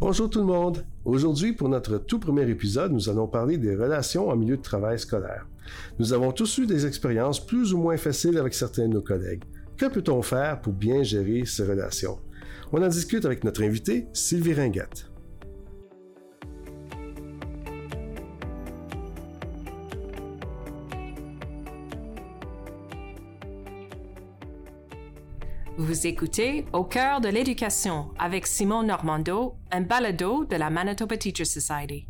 Bonjour tout le monde. Aujourd'hui, pour notre tout premier épisode, nous allons parler des relations en milieu de travail scolaire. Nous avons tous eu des expériences plus ou moins faciles avec certains de nos collègues. Que peut-on faire pour bien gérer ces relations? On en discute avec notre invité, Sylvie Ringuette. Vous écoutez Au cœur de l'éducation avec Simon Normando, un balado de la Manitoba Teacher Society.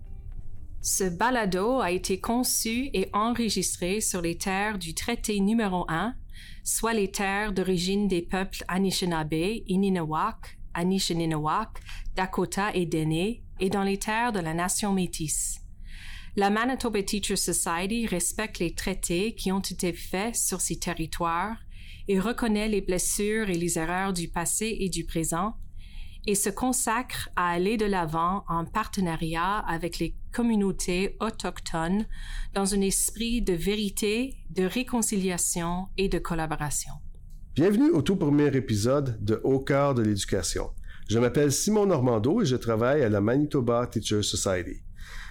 Ce balado a été conçu et enregistré sur les terres du traité numéro 1, soit les terres d'origine des peuples Anishinaabe, Ininawak, Anishinaabe, Dakota et Dene, et dans les terres de la nation métisse. La Manitoba Teacher Society respecte les traités qui ont été faits sur ces territoires et reconnaît les blessures et les erreurs du passé et du présent et se consacre à aller de l'avant en partenariat avec les communautés autochtones dans un esprit de vérité, de réconciliation et de collaboration. Bienvenue au tout premier épisode de Au cœur de l'éducation. Je m'appelle Simon Normando et je travaille à la Manitoba Teacher Society.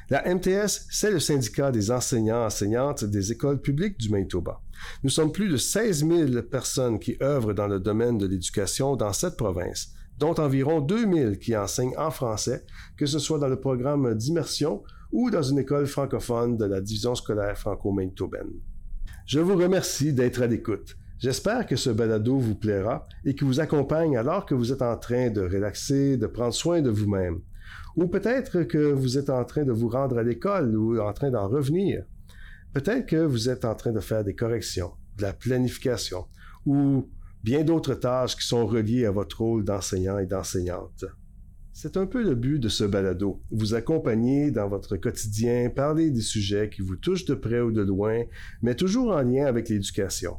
La MTS, c'est le syndicat des enseignants-enseignantes des écoles publiques du Manitoba. Nous sommes plus de 16 000 personnes qui œuvrent dans le domaine de l'éducation dans cette province, dont environ 2 000 qui enseignent en français, que ce soit dans le programme d'immersion ou dans une école francophone de la division scolaire franco-manitobaine. Je vous remercie d'être à l'écoute. J'espère que ce balado vous plaira et qu'il vous accompagne alors que vous êtes en train de relaxer, de prendre soin de vous-même. Ou peut-être que vous êtes en train de vous rendre à l'école ou en train d'en revenir. Peut-être que vous êtes en train de faire des corrections, de la planification ou bien d'autres tâches qui sont reliées à votre rôle d'enseignant et d'enseignante. C'est un peu le but de ce balado, vous accompagner dans votre quotidien, parler des sujets qui vous touchent de près ou de loin, mais toujours en lien avec l'éducation.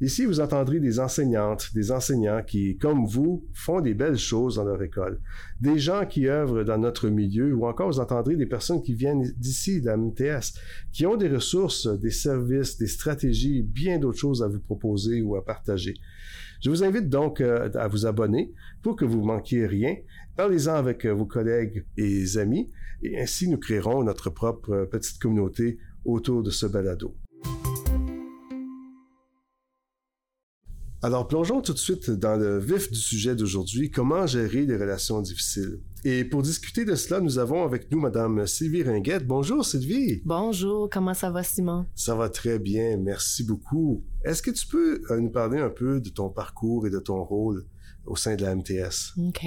Ici, vous entendrez des enseignantes, des enseignants qui, comme vous, font des belles choses dans leur école, des gens qui œuvrent dans notre milieu, ou encore vous entendrez des personnes qui viennent d'ici, de la MTS, qui ont des ressources, des services, des stratégies, bien d'autres choses à vous proposer ou à partager. Je vous invite donc euh, à vous abonner pour que vous ne manquiez rien. Parlez-en avec euh, vos collègues et amis, et ainsi nous créerons notre propre euh, petite communauté autour de ce balado. Alors, plongeons tout de suite dans le vif du sujet d'aujourd'hui, comment gérer les relations difficiles. Et pour discuter de cela, nous avons avec nous Madame Sylvie Ringuette. Bonjour Sylvie. Bonjour, comment ça va Simon? Ça va très bien, merci beaucoup. Est-ce que tu peux euh, nous parler un peu de ton parcours et de ton rôle au sein de la MTS? OK.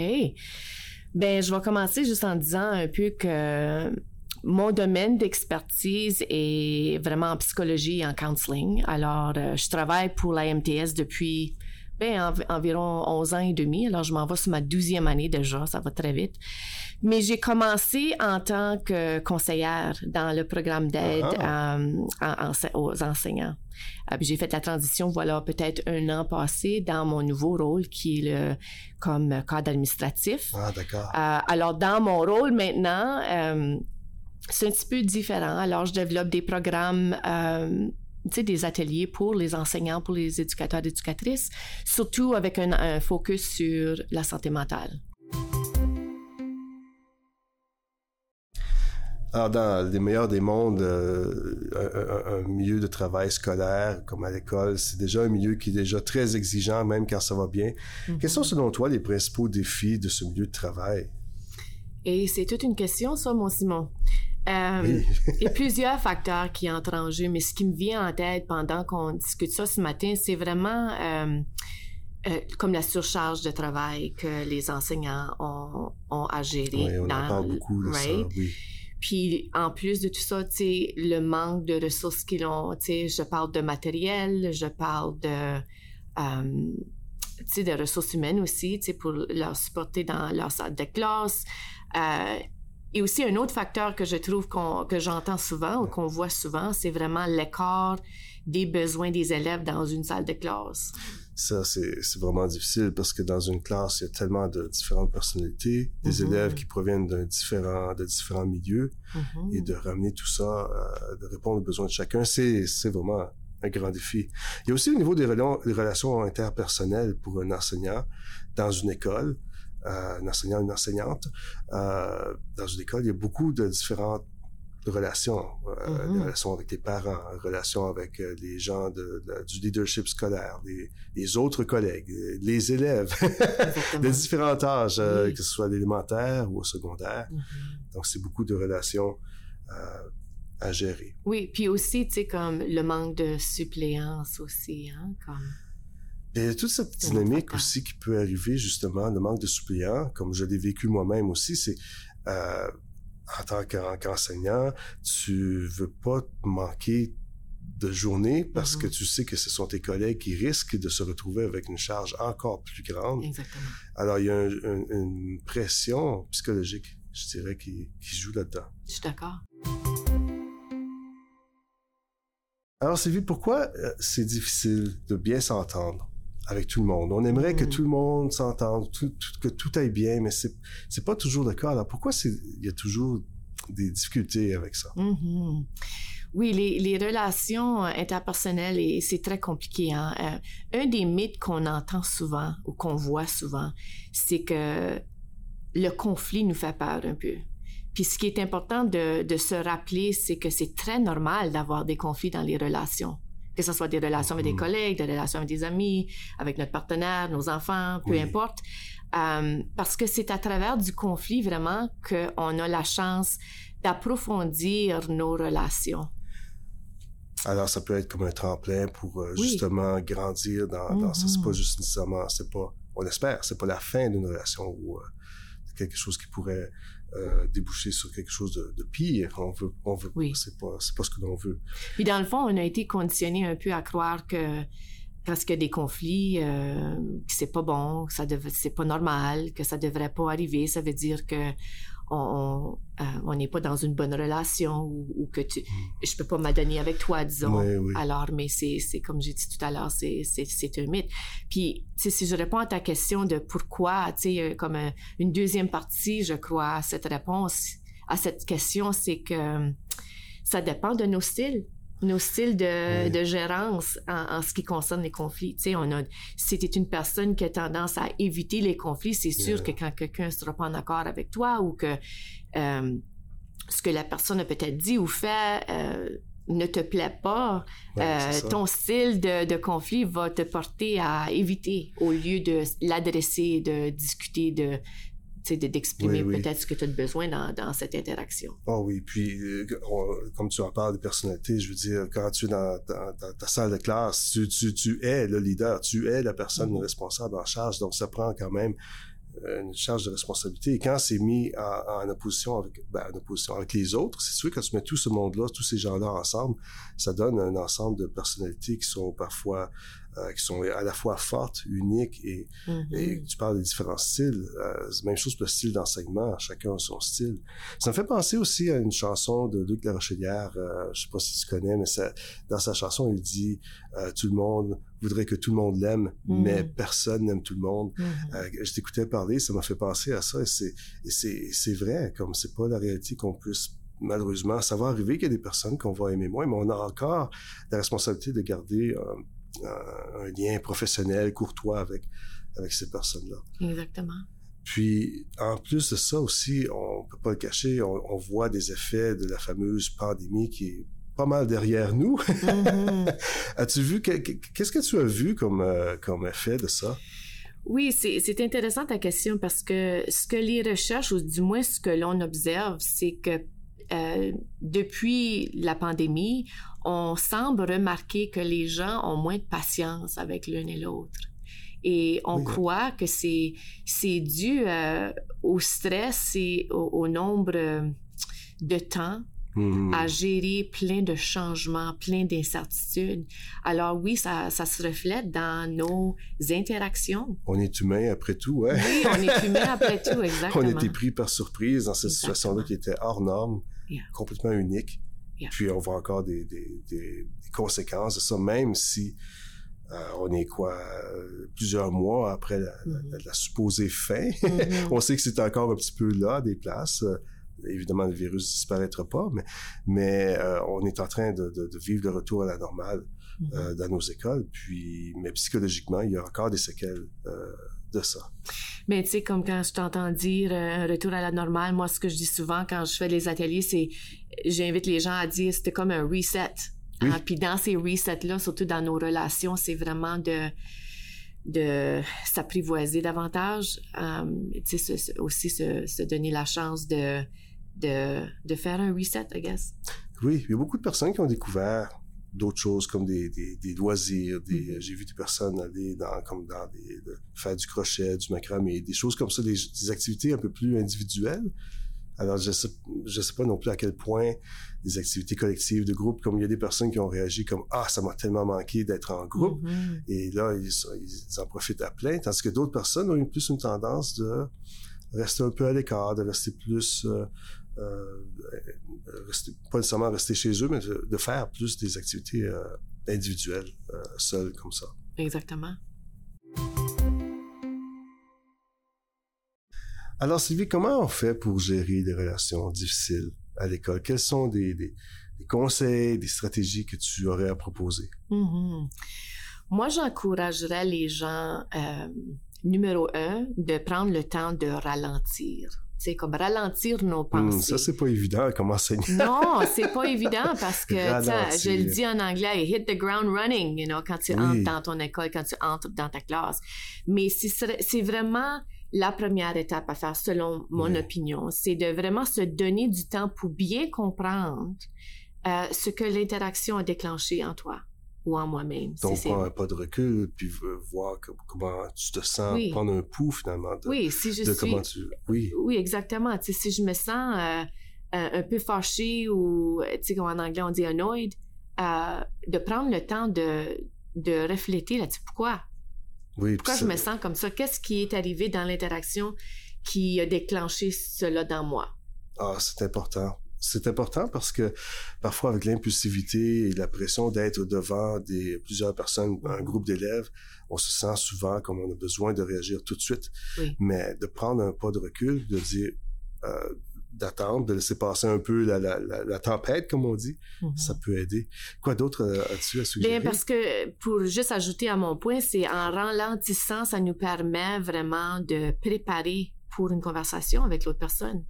Ben, je vais commencer juste en disant un peu que mon domaine d'expertise est vraiment en psychologie et en counseling. Alors, euh, je travaille pour la MTS depuis ben, environ 11 ans et demi. Alors, je m'en vais sur ma douzième année déjà, ça va très vite. Mais j'ai commencé en tant que conseillère dans le programme d'aide euh, aux enseignants. Euh, j'ai fait la transition, voilà, peut-être un an passé dans mon nouveau rôle qui est le, comme cadre administratif. Ah, d'accord. alors, dans mon rôle maintenant, c'est un petit peu différent. Alors, je développe des programmes, euh, tu sais, des ateliers pour les enseignants, pour les éducateurs et éducatrices, surtout avec un, focus sur la santé mentale. Alors, dans les meilleurs des mondes, euh, un, milieu de travail scolaire comme à l'école, c'est déjà un milieu qui est déjà très exigeant, même quand ça va bien. Mm-hmm. Quels sont, selon toi, les principaux défis de ce milieu de travail? Et c'est toute une question, ça, mon Simon. Euh, il y a plusieurs facteurs qui entrent en jeu, mais ce qui me vient en tête pendant qu'on discute ça ce matin, c'est vraiment euh, euh, comme la surcharge de travail que les enseignants ont, ont à gérer. Oui, on en parle beaucoup de ça, oui. Puis en plus de tout ça, tu sais, le manque de ressources qu'ils ont, tu sais, je parle de matériel, je parle de, tu sais, de ressources humaines aussi, tu sais, pour leur supporter dans leur salle de classe. Euh, et aussi, un autre facteur que je trouve que j'entends souvent ou qu'on voit souvent, c'est vraiment l'écart des besoins des élèves dans une salle de classe. Ça, c'est vraiment difficile parce que dans une classe, il y a tellement de différentes personnalités, des mm-hmm. élèves qui proviennent de différents, de différents milieux, mm-hmm. et de ramener tout ça, euh, de répondre aux besoins de chacun, c'est vraiment un grand défi. Il y a aussi au niveau des, relations interpersonnelles pour un enseignant dans une école. Un enseignant, une enseignante, dans une école, il y a beaucoup de différentes relations, euh, des relations avec les parents, relations avec les gens de, du leadership scolaire, les, autres collègues, les élèves de différents âges, que ce soit l'élémentaire ou au secondaire. Donc, c'est beaucoup de relations à gérer. Oui, puis aussi, tu sais, comme le manque de suppléance aussi, hein, comme... Il y a toute cette dynamique aussi qui peut arriver, justement, le manque de suppléants, comme je l'ai vécu moi-même aussi, c'est euh, en tant qu'enseignant, tu veux pas manquer de journée parce que mm-hmm. tu sais que ce sont tes collègues qui risquent de se retrouver avec une charge encore plus grande. Exactement. Alors, il y a une pression psychologique, je dirais, qui, qui joue là-dedans. Je suis d'accord. Alors, Sylvie, pourquoi euh, c'est difficile de bien s'entendre? Avec tout le monde? On aimerait que mm. tout le monde s'entende, que tout aille bien, mais c'est, c'est pas toujours le cas. Alors, pourquoi il y a toujours des difficultés avec ça? Mm-hmm. Oui, les, les, relations interpersonnelles, et c'est très compliqué. Hein? Euh, un des mythes qu'on entend souvent ou qu'on voit souvent, c'est que le conflit nous fait peur un peu. Puis ce qui est important de, se rappeler, c'est que c'est très normal d'avoir des conflits dans les relations. Que ce soit des relations avec des mm. collègues, des relations avec des amis, avec notre partenaire, nos enfants, peu importe. Euh, parce que c'est à travers du conflit vraiment qu'on a la chance d'approfondir nos relations. Alors, ça peut être comme un tremplin pour euh, justement grandir dans, dans ça. C'est pas mm-hmm. juste nécessairement, c'est pas, on espère, c'est pas la fin d'une relation ou euh, quelque chose qui pourrait euh, déboucher sur quelque chose de, pire. On veut, on veut oui. c'est pas, c'est pas ce que l'on veut. Puis dans le fond, on a été conditionné un peu à croire que parce qu'il y a des conflits, euh, que c'est pas bon, que ça c'est pas normal, que ça devrait pas arriver. Ça veut dire que on euh, on n'est pas dans une bonne relation ou, que tu, mm. je peux pas m'adonner avec toi, disons. Alors, mais c'est, c'est comme j'ai dit tout à l'heure, c'est, c'est, c'est un mythe. Puis, si je réponds à ta question de pourquoi, tu sais, euh, comme euh, une deuxième partie, je crois, à cette réponse, à cette question, c'est que ça dépend de nos styles nos styles de, de gérance en, en, ce qui concerne les conflits. Tu sais, on a, si tu une personne qui a tendance à éviter les conflits, c'est sûr que quand quelqu'un ne sera pas en accord avec toi ou que euh, ce que la personne a peut-être dit ou fait euh, ne te plaît pas, euh, ton style de, de, conflit va te porter à éviter au lieu de l'adresser, de discuter, de d'exprimer peut-être ce que tu as besoin dans, dans, cette interaction. Oh oui, puis euh, comme tu en parles de personnalité, je veux dire, quand tu es dans, ta salle de classe, tu, tu, tu, es le leader, tu es la personne mm-hmm. responsable en charge, donc ça prend quand même euh, une charge de responsabilité. Et quand c'est mis en, en opposition avec, ben, en opposition avec les autres, c'est sûr que quand tu mets tout ce monde-là, tous ces gens-là ensemble, ça donne un ensemble de personnalités qui sont parfois euh, qui sont à la fois fortes, uniques et, mm-hmm. et tu parles des différents styles. Euh, même chose pour le style d'enseignement, chacun a son style. Ça me fait penser aussi à une chanson de Luc Larochelière, euh, je sais pas si tu connais, mais ça, dans sa chanson, il dit euh, tout le monde voudrait que tout le monde l'aime, mm-hmm. mais personne n'aime tout le monde. Mm-hmm. je t'écoutais parler, ça m'a fait penser à ça et c'est et c'est c'est vrai, comme c'est pas la réalité qu'on puisse malheureusement, ça va arriver qu'il y a des personnes qu'on va aimer moins, mais on a encore la responsabilité de garder un lien professionnel, courtois avec, avec ces personnes-là. Exactement. Puis, en plus de ça aussi, on peut pas le cacher, on, voit des effets de la fameuse pandémie qui est pas mal derrière nous. Mm-hmm. As-tu vu, qu'est-ce que tu as vu comme, euh, comme effet de ça? Oui, c'est intéressant ta question parce que ce que les recherches, ou du moins ce que l'on observe, c'est que euh, depuis la pandémie, on semble remarquer que les gens ont moins de patience avec l'un et l'autre. Et on croit que c'est c'est dû euh, au stress et au, nombre de temps mmh. à gérer plein de changements, plein d'incertitudes. Alors oui, ça, ça, se reflète dans nos interactions. On est humain après tout, ouais. Oui, on est humain après tout, exactement. on était pris par surprise dans cette situation-là qui était hors norme, complètement unique. Puis on voit encore des, des, des, conséquences de ça, même si euh, on est quoi plusieurs mois après la, mm-hmm. supposée fin. Mm-hmm. on sait que c'est encore un petit peu là des places. Euh, évidemment, le virus disparaîtra pas, mais, mais euh, on est en train de, de, de, vivre le retour à la normale mm-hmm. dans nos écoles. Puis, mais psychologiquement, il y a encore des séquelles de ça. Mais tu sais, comme quand je t'entends dire euh, un retour à la normale, moi, ce que je dis souvent quand je fais les ateliers, c'est j'invite les gens à dire c'était comme un reset. Hein, puis dans ces resets-là, surtout dans nos relations, c'est vraiment de de s'apprivoiser davantage, euh, tu sais, aussi se, se, donner la chance de, de, de faire un reset, I guess. Oui, il y a beaucoup de personnes qui ont découvert d'autres choses comme des, des, loisirs. Des, mm-hmm. J'ai vu des personnes aller dans, comme dans des, faire du crochet, du macramé, des choses comme ça, des, activités un peu plus individuelles. Alors, je sais, je sais pas non plus à quel point des activités collectives de groupe, comme il y a des personnes qui ont réagi comme ah ça m'a tellement manqué d'être en groupe, mm-hmm. et là ils, ils, en profitent à plein, tandis que d'autres personnes ont eu plus une tendance de rester un peu à l'écart, de rester plus euh, rester, pas nécessairement rester chez eux, mais de, faire plus des activités euh, individuelles, euh, seules comme ça. Exactement. Alors, Sylvie, comment on fait pour gérer des relations difficiles à l'école? Quels sont des, des, conseils, des stratégies que tu aurais à proposer? Mm-hmm. Moi, j'encouragerais les gens, numéro un, de prendre le temps de ralentir c'est comme ralentir nos hmm, pensées. ça, c'est pas évident comme enseignant. non, c'est pas évident parce que, je le dis en anglais, hit the ground running, you know, quand tu entres dans ton école, quand tu entres dans ta classe. Mais c'est vraiment la première étape à faire, selon mon opinion. C'est de vraiment se donner du temps pour bien comprendre euh, ce que l'interaction a déclenché en toi ou en moi-même. Donc, prendre un pas de recul, puis voir comment tu te sens, prendre un pouls finalement de, oui, si je suis... comment tu... Oui, oui exactement. Si je me sens euh, un peu fâché ou, tu sais, comme en anglais on dit annoyed, euh, de prendre le temps de, de refléter là-dessus. Pourquoi? Oui, Pourquoi je me sens comme ça? Qu'est-ce qui est arrivé dans l'interaction qui a déclenché cela dans moi? Ah, c'est important c'est important parce que parfois avec l'impulsivité et la pression d'être devant des plusieurs personnes, un groupe d'élèves, on se sent souvent comme on a besoin de réagir tout de suite. Mais de prendre un pas de recul, de dire euh, d'attendre, de laisser passer un peu la, la, la, tempête, comme on dit, mm-hmm. ça peut aider. Quoi d'autre euh, as-tu à suggérer? Bien, parce que pour juste ajouter à mon point, c'est en ralentissant, ça nous permet vraiment de préparer pour une conversation avec l'autre personne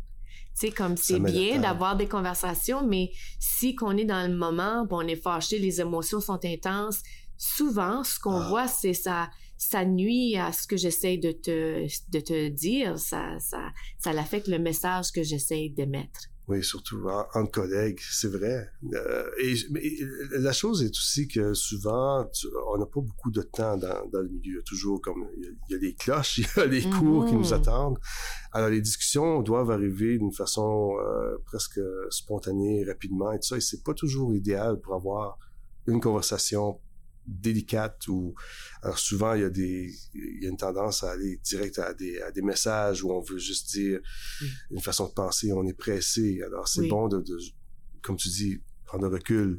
sais, comme c'est bien d'avoir des conversations, mais si qu'on est dans le moment, on est fâché, les émotions sont intenses, souvent, ce qu'on ah. voit, c'est ça, ça nuit à ce que j'essaie de te, de te dire, ça, ça, ça affecte le message que j'essaie d'émettre. Oui, surtout en, collègues, c'est vrai. Euh, et, mais la chose est aussi que souvent, on n'a pas beaucoup de temps dans, dans, le milieu. Toujours comme il y, a, des cloches, il y a les cours qui nous attendent. Alors les discussions doivent arriver d'une façon euh, presque spontanée, rapidement et tout ça. Et c'est pas toujours idéal pour avoir une conversation délicate ou alors souvent il y a des il y a une tendance à aller direct à des à des messages où on veut juste dire une façon de penser on est pressé. Alors c'est bon de, de, comme tu dis prendre recul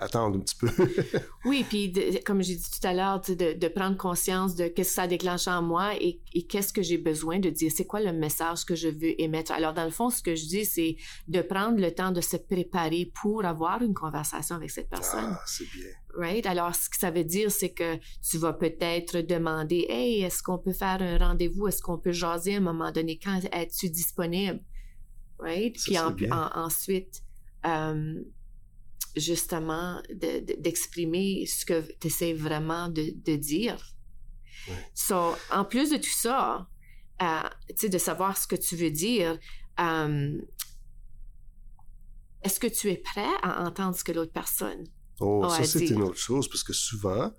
attendre un petit peu. oui, puis comme j'ai dit tout à l'heure, de, de, prendre conscience de qu'est-ce que ça déclenche en moi et, et qu'est-ce que j'ai besoin de dire, c'est quoi le message que je veux émettre? Alors, dans le fond, ce que je dis, c'est de prendre le temps de se préparer pour avoir une conversation avec cette personne. Ah, c'est bien. Right? Alors, ce que ça veut dire, c'est que tu vas peut-être demander, hey, est-ce qu'on peut faire un rendez-vous? Est-ce qu'on peut jaser à un moment donné? Quand es-tu disponible? Right? Puis ensuite, euh, justement d'exprimer ce que tu essaies vraiment de, de dire. So, en plus de tout ça, euh, de savoir ce que tu veux dire, euh, est-ce que tu es prêt à entendre ce que l'autre personne oh, ça, c'est une autre chose, parce que souvent,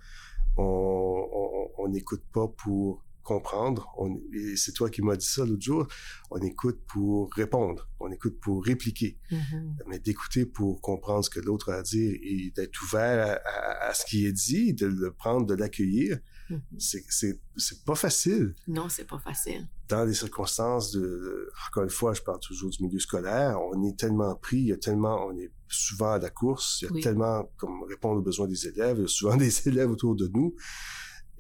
on n'écoute pas pour comprendre. On, et c'est toi qui m'as dit ça l'autre jour. On écoute pour répondre. On écoute pour répliquer. Mm-hmm. Mais d'écouter pour comprendre ce que l'autre a à dire et d'être ouvert à, ce qui est dit, de le prendre, de l'accueillir, mm-hmm. c'est, c'est, pas facile. Non, c'est pas facile. Dans des circonstances de, encore une fois, je parle toujours du milieu scolaire, on est tellement pris, il y a tellement, on est souvent à la course, il y a tellement comme répondre aux besoins des élèves, il y a souvent des élèves autour de nous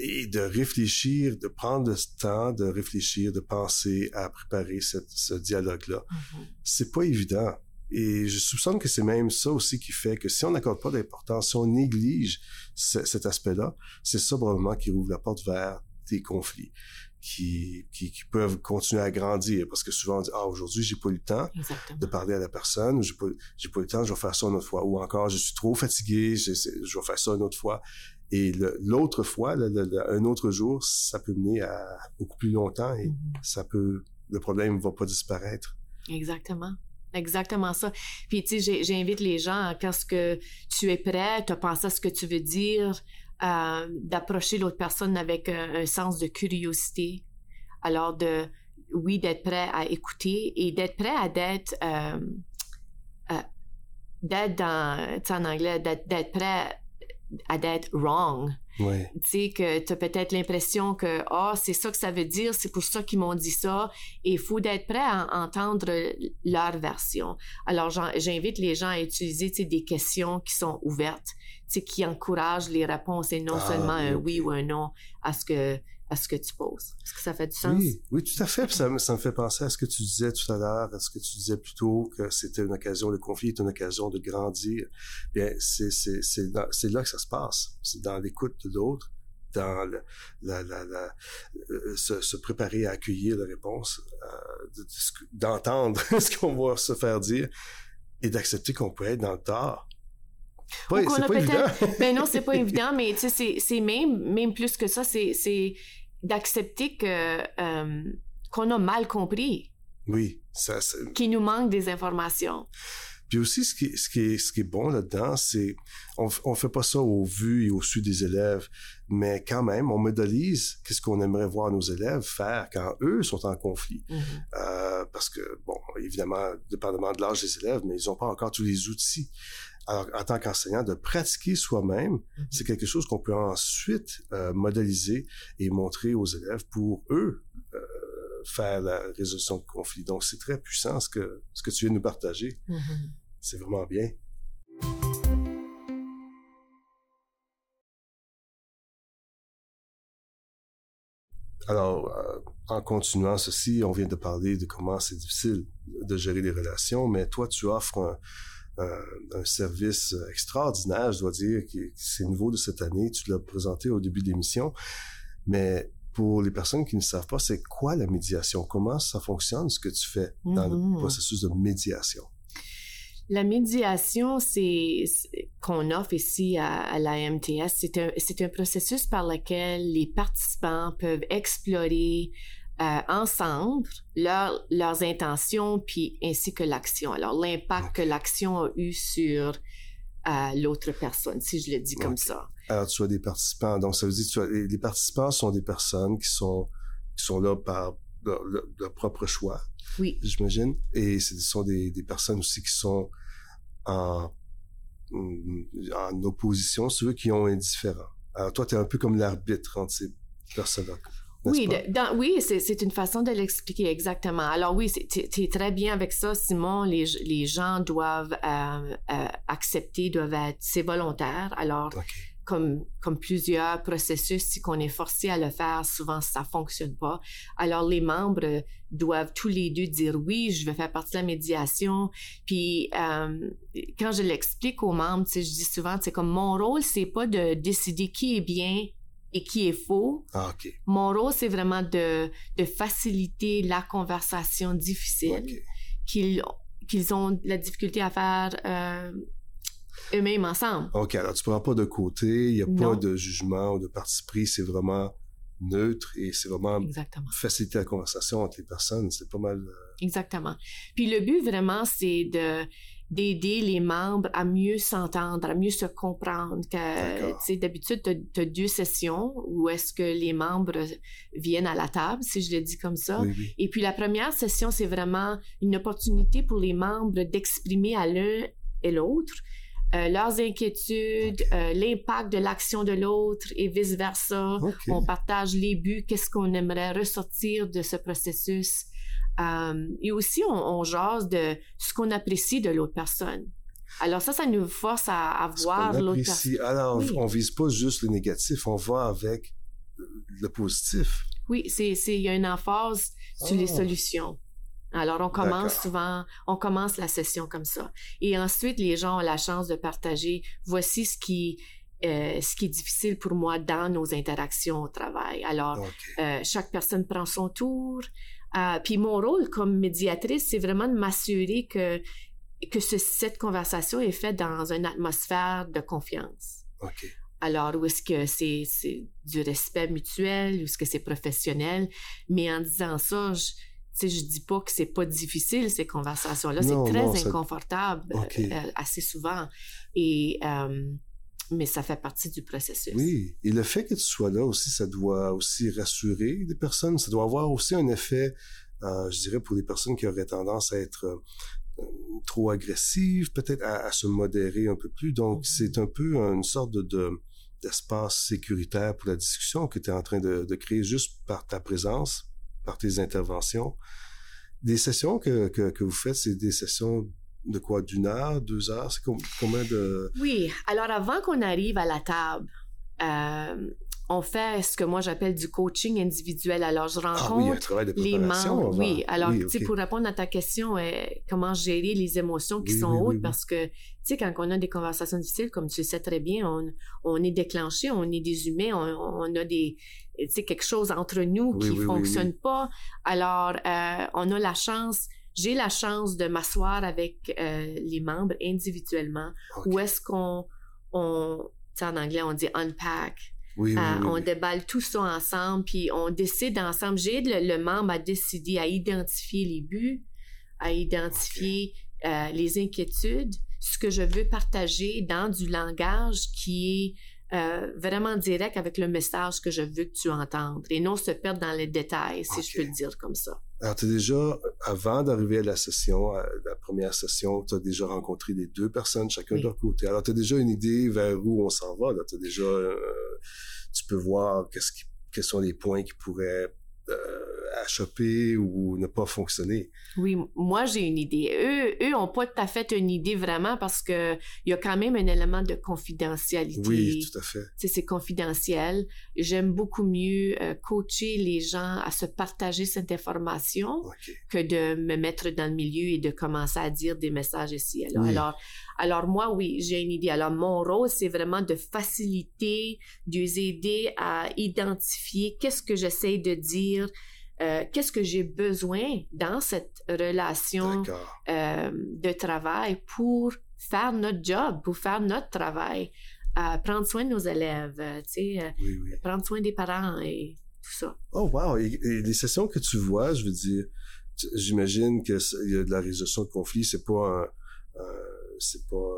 et de réfléchir, de prendre le temps de réfléchir, de penser à préparer ce dialogue-là. Mm-hmm. C'est pas évident. Et je soupçonne que c'est même ça aussi qui fait que si on n'accorde pas d'importance, si on néglige cet aspect-là, c'est ça probablement qui ouvre la porte vers des conflits. qui, qui, peuvent continuer à grandir parce que souvent on dit ah aujourd'hui j'ai pas eu le temps de parler à la personne ou j'ai pas j'ai pas eu le temps je vais faire ça une autre fois ou encore je suis trop fatigué je, je vais faire ça une autre fois et l'autre fois un autre jour ça peut mener à beaucoup plus longtemps et mm-hmm. ça peut le problème va pas disparaître exactement Exactement ça. Puis, tu sais, j'invite les gens, quand que tu es prêt, tu as pensé à ce que tu veux dire, euh, d'approcher l'autre personne avec un, sens de curiosité. Alors, de, oui, d'être prêt à écouter et d'être prêt à d'être, euh, euh, d'être dans, tu sais, en anglais, d'être prêt à d'être wrong. Tu sais, que tu as peut-être l'impression que, ah, c'est ça que ça veut dire, c'est pour ça qu'ils m'ont dit ça. Et il faut d'être prêt à entendre leur version. Alors, j'invite les gens à utiliser des questions qui sont ouvertes, qui encouragent les réponses et non ah, seulement un oui ou un non à ce que à ce que tu poses. Est-ce que ça fait du sens? Oui, oui tout à fait. ça, me, ça me fait penser à ce que tu disais tout à l'heure, à ce que tu disais plus tôt, que c'était une occasion, le conflit est une occasion de grandir. Bien, c'est, là que ça se passe. C'est dans l'écoute de l'autre, dans le, la, la, la, euh, se, préparer à accueillir la réponse, euh, d'entendre ce qu'on va se faire dire et d'accepter qu'on peut être dans le tort. c'est pas évident. ben non, c'est pas évident, mais tu sais, c'est même, même plus que ça, c'est d'accepter que euh, qu'on a mal compris. Oui, ça. Qu'il nous manque des informations. Puis aussi, ce qui, ce qui, est, ce qui est bon là-dedans, c'est on, on fait pas ça au vu et au su des élèves, mais quand même, on modélise qu'est-ce qu'on aimerait voir nos élèves faire quand eux sont en conflit. Mm-hmm. euh, parce que, bon, évidemment, dépendamment de l'âge des élèves, mais ils n'ont pas encore tous les outils. Alors, en tant qu'enseignant, de pratiquer soi-même, mm-hmm. c'est quelque chose qu'on peut ensuite euh, modéliser et montrer aux élèves pour eux euh, faire la résolution de conflits. Donc, c'est très puissant ce que, ce que tu viens de nous partager. Mm-hmm. C'est vraiment bien. Alors, euh, en continuant ceci, on vient de parler de comment c'est difficile de gérer les relations, mais toi, tu offres un, un, service extraordinaire, je dois dire, qui, c'est nouveau de cette année. Tu l'as présenté au début de l'émission. Mais pour les personnes qui ne savent pas, c'est quoi la médiation? Comment ça fonctionne, ce que tu fais dans le mm-hmm. processus de médiation? La médiation, c'est qu'on offre ici à, la MTS, c'est un, un, processus par lequel les participants peuvent explorer euh, ensemble leurs intentions puis ainsi que l'action. Alors l'impact que l'action a eu sur euh, l'autre personne, si je le dis comme ça. Alors tu as des participants, donc ça veut dire que les participants sont des personnes qui sont qui sont là par leur, propre choix. Oui. J'imagine. Et ce sont des, des, personnes aussi qui sont en, en opposition, ceux qui ont indifférent. Alors toi, tu es un peu comme l'arbitre entre ces personnes-là. Oui, oui, c'est une façon de l'expliquer exactement. Alors oui, tu es très bien avec ça, Simon. Les, les gens doivent euh, euh, accepter, doivent être, c'est volontaire. Alors, comme, comme plusieurs processus, si qu'on est forcé à le faire, souvent ça fonctionne pas. Alors les membres doivent tous les deux dire oui, je vais faire partie de la médiation. Puis euh, quand je l'explique aux membres, je dis souvent, c'est comme mon rôle, c'est pas de décider qui est bien et qui est faux. Ah, Mon rôle, c'est vraiment de, de, faciliter la conversation difficile qu'ils qu'ils ont la difficulté à faire euh, eux-mêmes ensemble. OK, alors tu prends pas de côté, il n'y a pas de jugement ou de parti pris, c'est vraiment neutre et c'est vraiment faciliter la conversation entre les personnes, c'est pas mal... Euh, Exactement. Puis le but vraiment, c'est de d'aider les membres à mieux s'entendre, à mieux se comprendre. Que, tu sais, d'habitude, tu as, deux sessions où est-ce que les membres viennent à la table, si je le dis comme ça. Et puis la première session, c'est vraiment une opportunité pour les membres d'exprimer à l'un et l'autre euh, leurs inquiétudes, euh, l'impact de l'action de l'autre et vice-versa. On partage les buts, qu'est-ce qu'on aimerait ressortir de ce processus. Euh, et aussi, on, on, jase de ce qu'on apprécie de l'autre personne. Alors ça, ça nous force à, à voir l'autre personne. Alors, oui. on vise pas juste le négatif, on va avec le positif. Oui, c'est il y a une emphase sur les ah. solutions. Alors, on commence souvent, on commence la session comme ça. Et ensuite, les gens ont la chance de partager, voici ce qui euh, ce qui est difficile pour moi dans nos interactions au travail. Alors, euh, chaque personne prend son tour. Euh, puis mon rôle comme médiatrice, c'est vraiment de m'assurer que, que cette conversation est faite dans une atmosphère de confiance. Alors, où est-ce que c'est, du respect mutuel, ou est-ce que c'est professionnel? Mais en disant ça, je, je dis pas que c'est pas difficile, ces conversations-là. C'est très inconfortable, assez souvent. Et mais ça fait partie du processus. Oui, et le fait que tu sois là aussi, ça doit aussi rassurer les personnes, ça doit avoir aussi un effet, euh, je dirais, pour les personnes qui auraient tendance à être euh, trop agressives, peut-être à, se modérer un peu plus. Donc, mm-hmm. c'est un peu une sorte de, d'espace sécuritaire pour la discussion que tu es en train de, créer juste par ta présence, par tes interventions. Des sessions que, que, que vous faites, c'est des sessions de quoi, d'une heure, deux heures? C'est combien de... Oui, alors avant qu'on arrive à la table, euh, on fait ce que moi j'appelle du coaching individuel. Alors, je rencontre ah oui, un travail de les membres. Oui, alors, tu sais, pour répondre à ta question, euh, comment gérer les émotions qui sont hautes, parce que, tu sais, quand on a des conversations difficiles, comme tu le sais très bien, on, on est déclenché, on est des humains, on, on a des, tu sais, quelque chose entre nous qui ne fonctionne pas. Alors, euh, on a la chance j'ai la chance de m'asseoir avec euh, les membres individuellement. Où est-ce qu'on, on, en anglais, on dit unpack. Oui, oui, euh, on déballe tout ça ensemble, puis on décide ensemble. J'aide le, membre à décider, à identifier les buts, à identifier euh, les inquiétudes, ce que je veux partager dans du langage qui est euh, vraiment direct avec le message que je veux que tu entendes et non se perdre dans les détails, si je peux le dire comme ça. Alors, tu as déjà, avant d'arriver à la session, à la première session, tu as déjà rencontré les deux personnes, chacun de leur côté. Alors, tu as déjà une idée vers où on s'en va. Tu as déjà, euh, tu peux voir qu'est-ce qui, quels sont les points qui pourraient euh, à choper ou ne pas fonctionner. Oui, moi j'ai une idée. Eux, eux ont pas tout à fait une idée vraiment parce que il y a quand même un élément de confidentialité. Oui, tout à fait. C'est confidentiel. J'aime beaucoup mieux euh, coacher les gens à se partager cette information que de me mettre dans le milieu et de commencer à dire des messages ici. Alors, alors, alors moi, oui, j'ai une idée. Alors mon rôle, c'est vraiment de faciliter, de les aider à identifier qu'est-ce que j'essaie de dire euh, qu'est-ce que j'ai besoin dans cette relation euh, de travail pour faire notre job, pour faire notre travail, euh, prendre soin de nos élèves, prendre soin des parents et tout ça. Oh wow! Et, les sessions que tu vois, je veux dire, j'imagine qu'il y a de la résolution de conflits, c'est pas c'est pas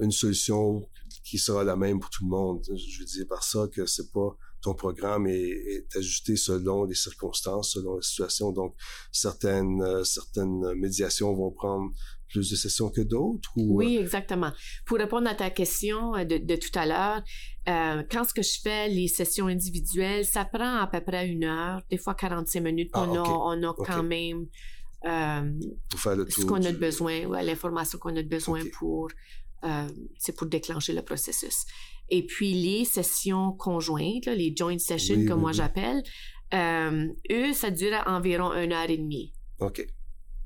une solution qui sera la même pour tout le monde. Je veux dire par ça que c'est pas ton programme est, ajusté selon les circonstances, selon la situation. Donc, certaines, euh, certaines médiations vont prendre plus de sessions que d'autres? Ou... Oui, euh? exactement. Pour répondre à ta question euh, de, de tout à l'heure, euh, quand ce que je fais les sessions individuelles, ça prend à peu près une heure, des fois 45 minutes. Ah, on, a, on a quand même euh, ce qu'on a besoin, ouais, l'information qu'on a besoin pour, euh, c'est pour déclencher le processus. Et puis les sessions conjointes, les joint sessions, comme moi j'appelle, euh, eux, ça dure environ une heure et demie. OK.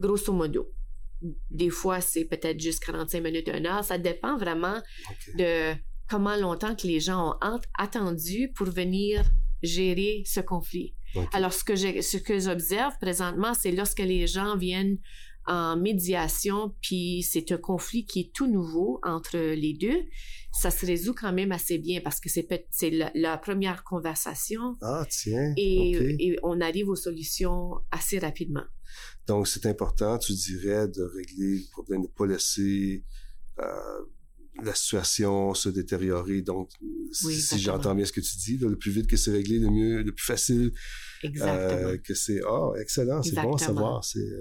Grosso modo. Des fois, c'est peut-être juste 45 minutes, une heure. Ça dépend vraiment de comment longtemps que les gens ont attendu pour venir gérer ce conflit. Alors, ce que j'observe présentement, c'est lorsque les gens viennent en médiation, puis c'est un conflit qui est tout nouveau entre les deux, ça se résout quand même assez bien parce que c'est la, première conversation. Ah, tiens. Et, on arrive aux solutions assez rapidement. Donc, c'est important, tu dirais, de régler le problème, de ne pas laisser euh, la situation se détériorer. Donc, si j'entends bien ce que tu dis, le plus vite que c'est réglé, le mieux, le plus facile euh, que c'est. Ah, excellent, c'est bon à savoir. C'est, euh,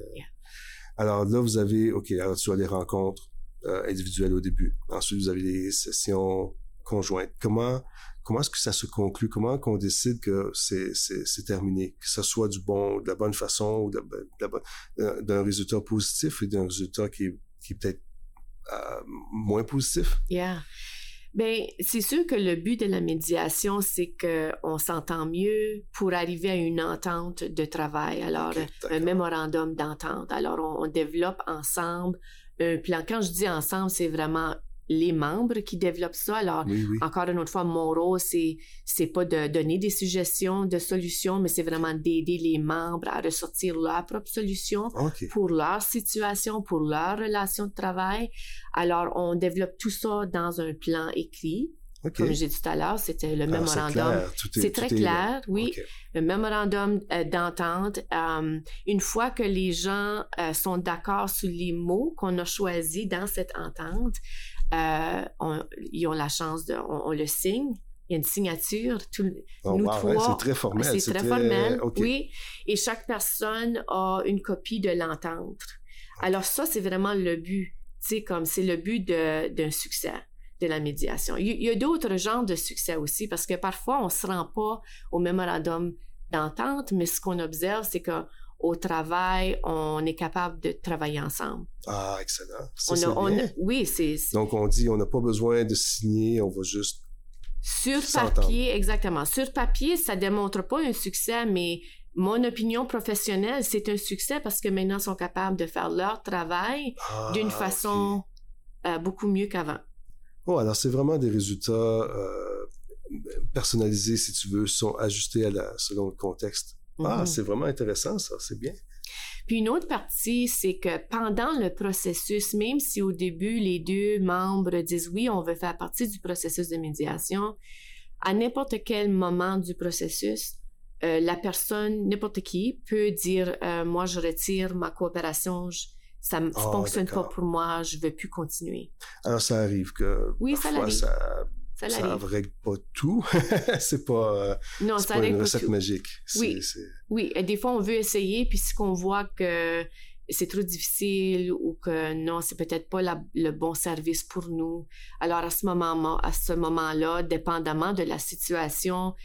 alors là, vous avez, OK, alors tu as les rencontres euh, individuelles au début. Ensuite, vous avez les sessions conjointes. Comment comment est-ce que ça se conclut? Comment qu'on décide que c'est, c'est, terminé? Que ça soit du bon, de la bonne façon ou euh, d'un résultat positif et d'un résultat qui qui est peut-être euh, moins positif? Yeah. Bien, c'est sûr que le but de la médiation, c'est qu'on s'entend mieux pour arriver à une entente de travail. Alors, un mémorandum d'entente. Alors, on, développe ensemble un plan. Quand je dis ensemble, c'est vraiment les membres qui développent ça. Alors, Oui, oui. encore une autre fois, mon rôle, c'est, c'est pas de donner des suggestions de solutions, mais c'est vraiment d'aider les membres à ressortir leur propre solution pour leur situation, pour leur relation de travail. Alors, on développe tout ça dans un plan écrit. Comme j'ai dit tout à l'heure, c'était le Alors, c'est mémorandum. clair, tout est- C'est très est clair, oui. OK. Le mémorandum euh, d'entente, euh, une fois que les gens euh, sont d'accord sur les mots qu'on a choisis dans cette entente, euh, on- ils ont la chance de, on, on le signe. Il y a une signature. Tout, Oh, nous wow, trois, ouais, c'est très formel. c'est très, formel, oui. Et chaque personne a une copie de l'entente. Alors ça, c'est vraiment le but. Sais, comme c'est le but d'un succès de la médiation. Il y, il y a d'autres genres de succès aussi parce que parfois, on se rend pas au mémorandum d'entente, mais ce qu'on observe, c'est que au travail, on est capable de travailler ensemble. Ah, excellent. Ça, On oui, c'est Donc, on dit, on n'a pas besoin de signer, on va juste... Sur papier, exactement. Sur papier, ça démontre pas un succès, mais mon opinion professionnelle, c'est un succès parce que maintenant, ils sont capables de faire leur travail Ah, d'une façon euh, beaucoup mieux qu'avant. Oh, alors c'est vraiment des résultats euh, personnalisés, si tu veux, sont ajustés à la, selon le contexte. Ah, Mhm. c'est vraiment intéressant, ça, c'est bien. Puis une autre partie, c'est que pendant le processus, même si au début les deux membres disent oui, on veut faire partie du processus de médiation, à n'importe quel moment du processus, euh, la personne, n'importe qui, peut dire euh, moi je retire ma coopération, je- ça ne Ah, fonctionne pas pour moi, je veux plus continuer. Alors, ça arrive que Oui, ça l'arrive. ça Ça ça l'arrive. règle pas tout. c'est pas, euh, Non, c'est ça pas une recette tout. magique. Oui. Oui, et des fois, on veut essayer, puis si qu'on voit que c'est trop difficile ou que non, c'est peut-être pas la- le bon service pour nous. Alors, à ce moment, à ce moment-là, dépendamment de la situation,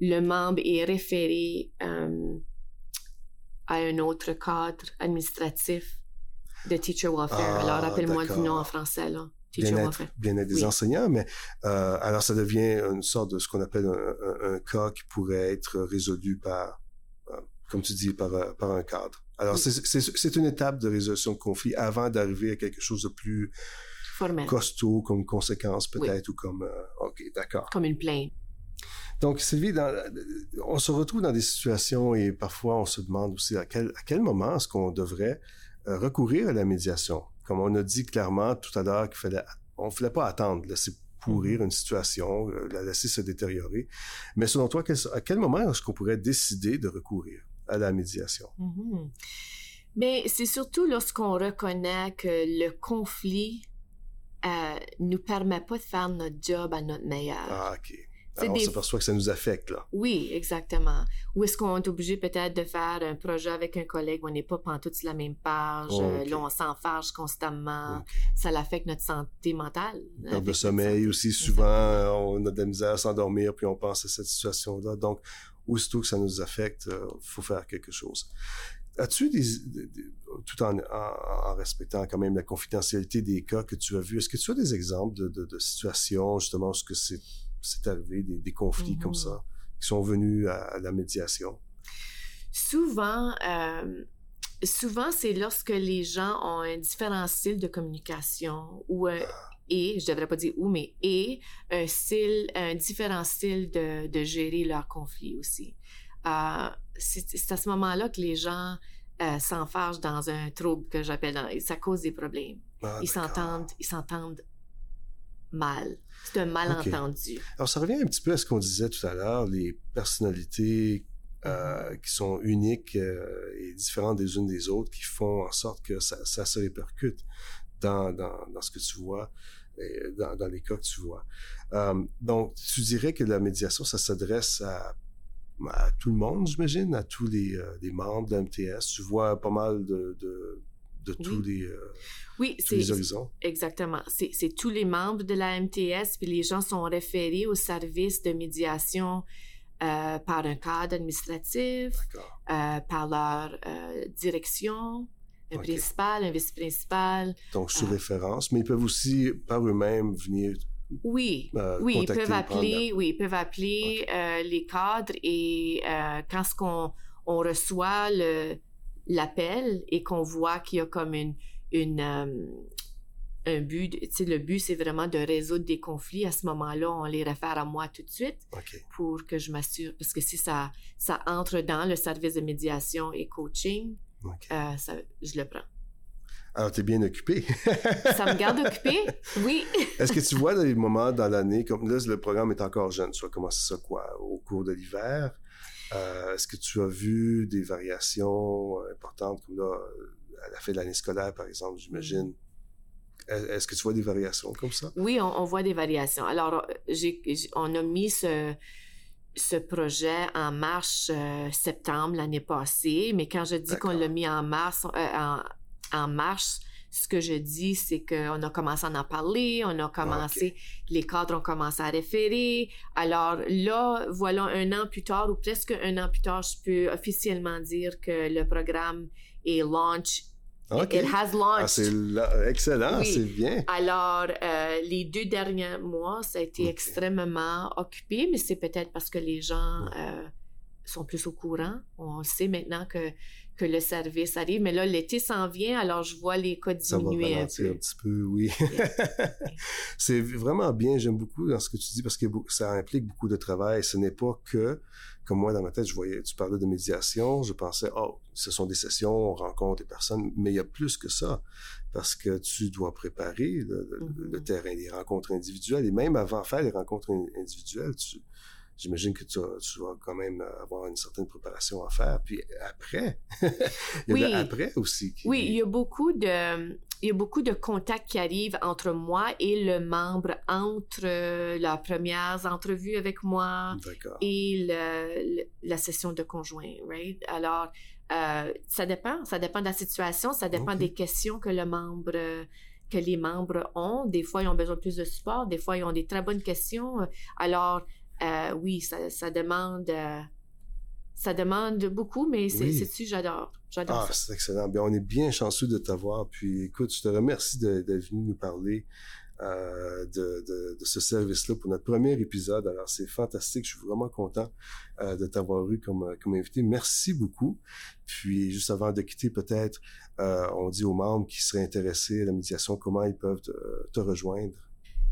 le membre est référé euh, à un autre cadre administratif de teacher welfare. Ah, alors, rappelle-moi du d'accord. nom en français, là. Bien-être, des Oui. enseignants, mais euh, alors ça devient une sorte de ce qu'on appelle un, un- un cas qui pourrait être résolu par, euh, comme tu dis, par, euh, par un cadre. Alors Oui. c'est- une étape de résolution de conflit avant d'arriver à quelque chose de plus Formel, costaud comme conséquence Oui. peut-être ou comme euh, ok d'accord. comme une plainte. Donc Sylvie, dans, on se retrouve dans des situations et parfois on se demande aussi à quel à quel moment est-ce qu'on devrait recourir à la médiation? Comme on a dit clairement tout à l'heure qu'il fallait on ne fallait pas attendre, laisser pourrir une situation, euh, la laisser se détériorer. Mais selon toi, à quel moment est-ce qu'on pourrait décider de recourir à la médiation? Mhm. Mais c'est surtout lorsqu'on reconnaît que le conflit euh, nous permet pas de faire notre job à notre meilleur. Ah, OK. Alors, on s'aperçoit que ça nous affecte, là. Oui, exactement. Ou est-ce qu'on est obligé peut-être de faire un projet avec un collègue où on n'est pas pantoute sur la même page, Oh, euh, là on s'enfarge constamment, ça l'affecte notre santé mentale. Perte de sommeil aussi, souvent, euh, on a de la misère à s'endormir, puis on pense à cette situation-là. Donc, aussitôt que ça nous affecte, il faut faire quelque chose. As-tu des, des- des- tout en, en- en respectant quand même la confidentialité des cas que tu as vus, est-ce que tu as des exemples de, de- de situations, justement, où ce que c'est, c'est arrivé, des, des conflits Mhm. comme ça, qui sont venus à, à la médiation? Souvent, euh, souvent c'est lorsque les gens ont un différent style de communication ou un, et, je devrais pas dire ou, mais et un style, un différent style de, de gérer leurs conflits aussi. Euh, c'est à ce moment-là que les gens euh, s'enfargent dans un trouble que j'appelle, ça cause des problèmes. Ah, ils s'entendent, ils s'entendent mal. C'est un malentendu. Alors, ça revient un petit peu à ce qu'on disait tout à l'heure, les personnalités euh, qui sont uniques euh, et différentes des unes des autres, qui font en sorte que ça, ça se répercute dans, dans, dans ce que tu vois, et dans, dans les cas que tu vois. Euh, donc, tu dirais que la médiation, ça s'adresse à, à tout le monde, j'imagine, à tous les, les membres de la MTS. Tu vois pas mal de, de, de tous, les, euh, Oui, tous les horizons. Exactement. C'est tous les membres de la MTS, puis les gens sont référés au service de médiation euh, par un cadre administratif, euh, par leur direction, un principal, un vice-principal. Donc, sous référence, mais ils peuvent aussi, par eux-mêmes, venir Oui, euh, oui, ils peuvent appeler, oui, ils peuvent appeler euh, les cadres et euh, quand ce qu'on on reçoit le l'appel et qu'on voit qu'il y a comme une une euh, un but, tu sais, le but, c'est vraiment de résoudre des conflits. À ce moment-là, on les réfère à moi tout de suite pour que je m'assure, parce que si ça, ça entre dans le service de médiation et coaching, euh, ça, je le prends. Alors, tu es bien occupé. ça me garde occupé, oui. Est-ce que tu vois des moments dans l'année, comme là, le programme est encore jeune, tu vas commencer ça quoi, au cours de l'hiver? Euh, est-ce que tu as vu des variations importantes comme là, à la fin de l'année scolaire, par exemple, j'imagine? Est-ce que tu vois des variations comme ça? Oui, on, voit des variations. Alors, on a mis ce, ce projet en marche euh, septembre l'année passée, mais quand je dis qu'on l'a mis en, mars, euh, en, marche, ce que je dis, c'est qu'on a commencé à en parler, on a commencé, les cadres ont commencé à référer. Alors là, voilà un an plus tard, ou presque un an plus tard, je peux officiellement dire que le programme est launch It has launched. Ah, c'est excellent, c'est bien. Alors, euh, les deux derniers mois, ça a été extrêmement occupé, mais c'est peut-être parce que les gens euh, sont plus au courant. On sait maintenant que, que le service arrive, mais là, l'été s'en vient, alors je vois les cas diminuer ça va un peu. un petit peu, oui. c'est vraiment bien, j'aime beaucoup dans ce que tu dis parce que ça implique beaucoup de travail. Ce n'est pas que comme moi, dans ma tête, je voyais, tu parlais de médiation, je pensais, oh, ce sont des sessions, on rencontre des personnes, mais il y a plus que ça, parce que tu dois préparer le, mm-hmm. terrain, des rencontres individuelles, et même avant de faire les rencontres individuelles, tu, j'imagine que tu, tu, vas quand même avoir une certaine préparation à faire. Puis après, il y a après aussi. Oui, il y a beaucoup de, il y a beaucoup de contacts qui arrivent entre moi et le membre entre euh, la première entrevue avec moi et la session de conjoint, right? Alors, euh, ça dépend, ça dépend de la situation, ça dépend des questions que le membre que les membres ont. Des fois, ils ont besoin de plus de support, des fois, ils ont des très bonnes questions. Alors, euh, oui, ça, ça demande euh, ça demande beaucoup, mais c'est oui. j'adore. J'adore ah, c'est excellent. Bien, on est bien chanceux de t'avoir. Puis écoute, je te remercie d'être venu nous parler euh, de, de, de, ce service-là pour notre premier épisode. Alors, c'est fantastique. Je suis vraiment content euh, de t'avoir eu comme, comme invité. Merci beaucoup. Puis, juste avant de quitter, peut-être, euh, on dit aux membres qui seraient intéressés à la médiation comment ils peuvent te, te rejoindre.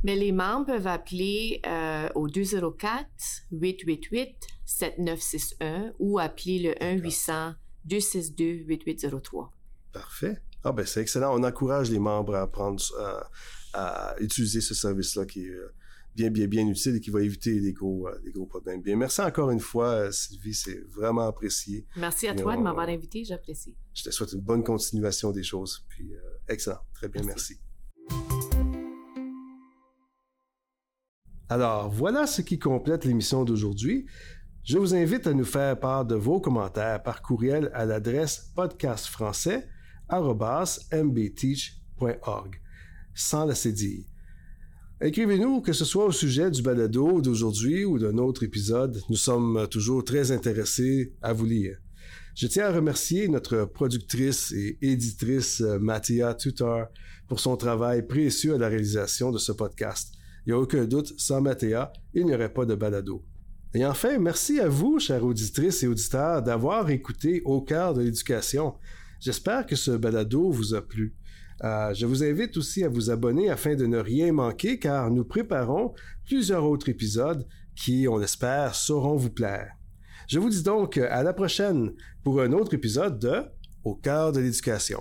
Mais les membres peuvent appeler euh, au 204-888-7961 ou appeler le 1-800-262-8803. Parfait. Ah ben c'est excellent. On encourage les membres à prendre à, utiliser ce service-là qui est euh, bien, bien, bien utile et qui va éviter des gros, euh, des gros problèmes. Bien, merci encore une fois, Sylvie, c'est vraiment apprécié. Merci à toi de m'avoir invité, j'apprécie. Je te souhaite une bonne continuation des choses. Puis, excellent. Très bien, merci. Alors, voilà ce qui complète l'émission d'aujourd'hui. Je vous invite à nous faire part de vos commentaires par courriel à l'adresse podcastfrançais.mbteach.org, sans la cédille. Écrivez-nous, que ce soit au sujet du balado d'aujourd'hui ou d'un autre épisode. Nous sommes toujours très intéressés à vous lire. Je tiens à remercier notre productrice et éditrice Mattia Tutor pour son travail précieux à la réalisation de ce podcast. Il n'y a aucun doute, sans Mathéa, il n'y aurait pas de balado. Et enfin, merci à vous, chères auditrices et auditeurs, d'avoir écouté Au cœur de l'éducation. J'espère que ce balado vous a plu. Euh, je vous invite aussi à vous abonner afin de ne rien manquer car nous préparons plusieurs autres épisodes qui, on l'espère, sauront vous plaire. Je vous dis donc à la prochaine pour un autre épisode de Au cœur de l'éducation.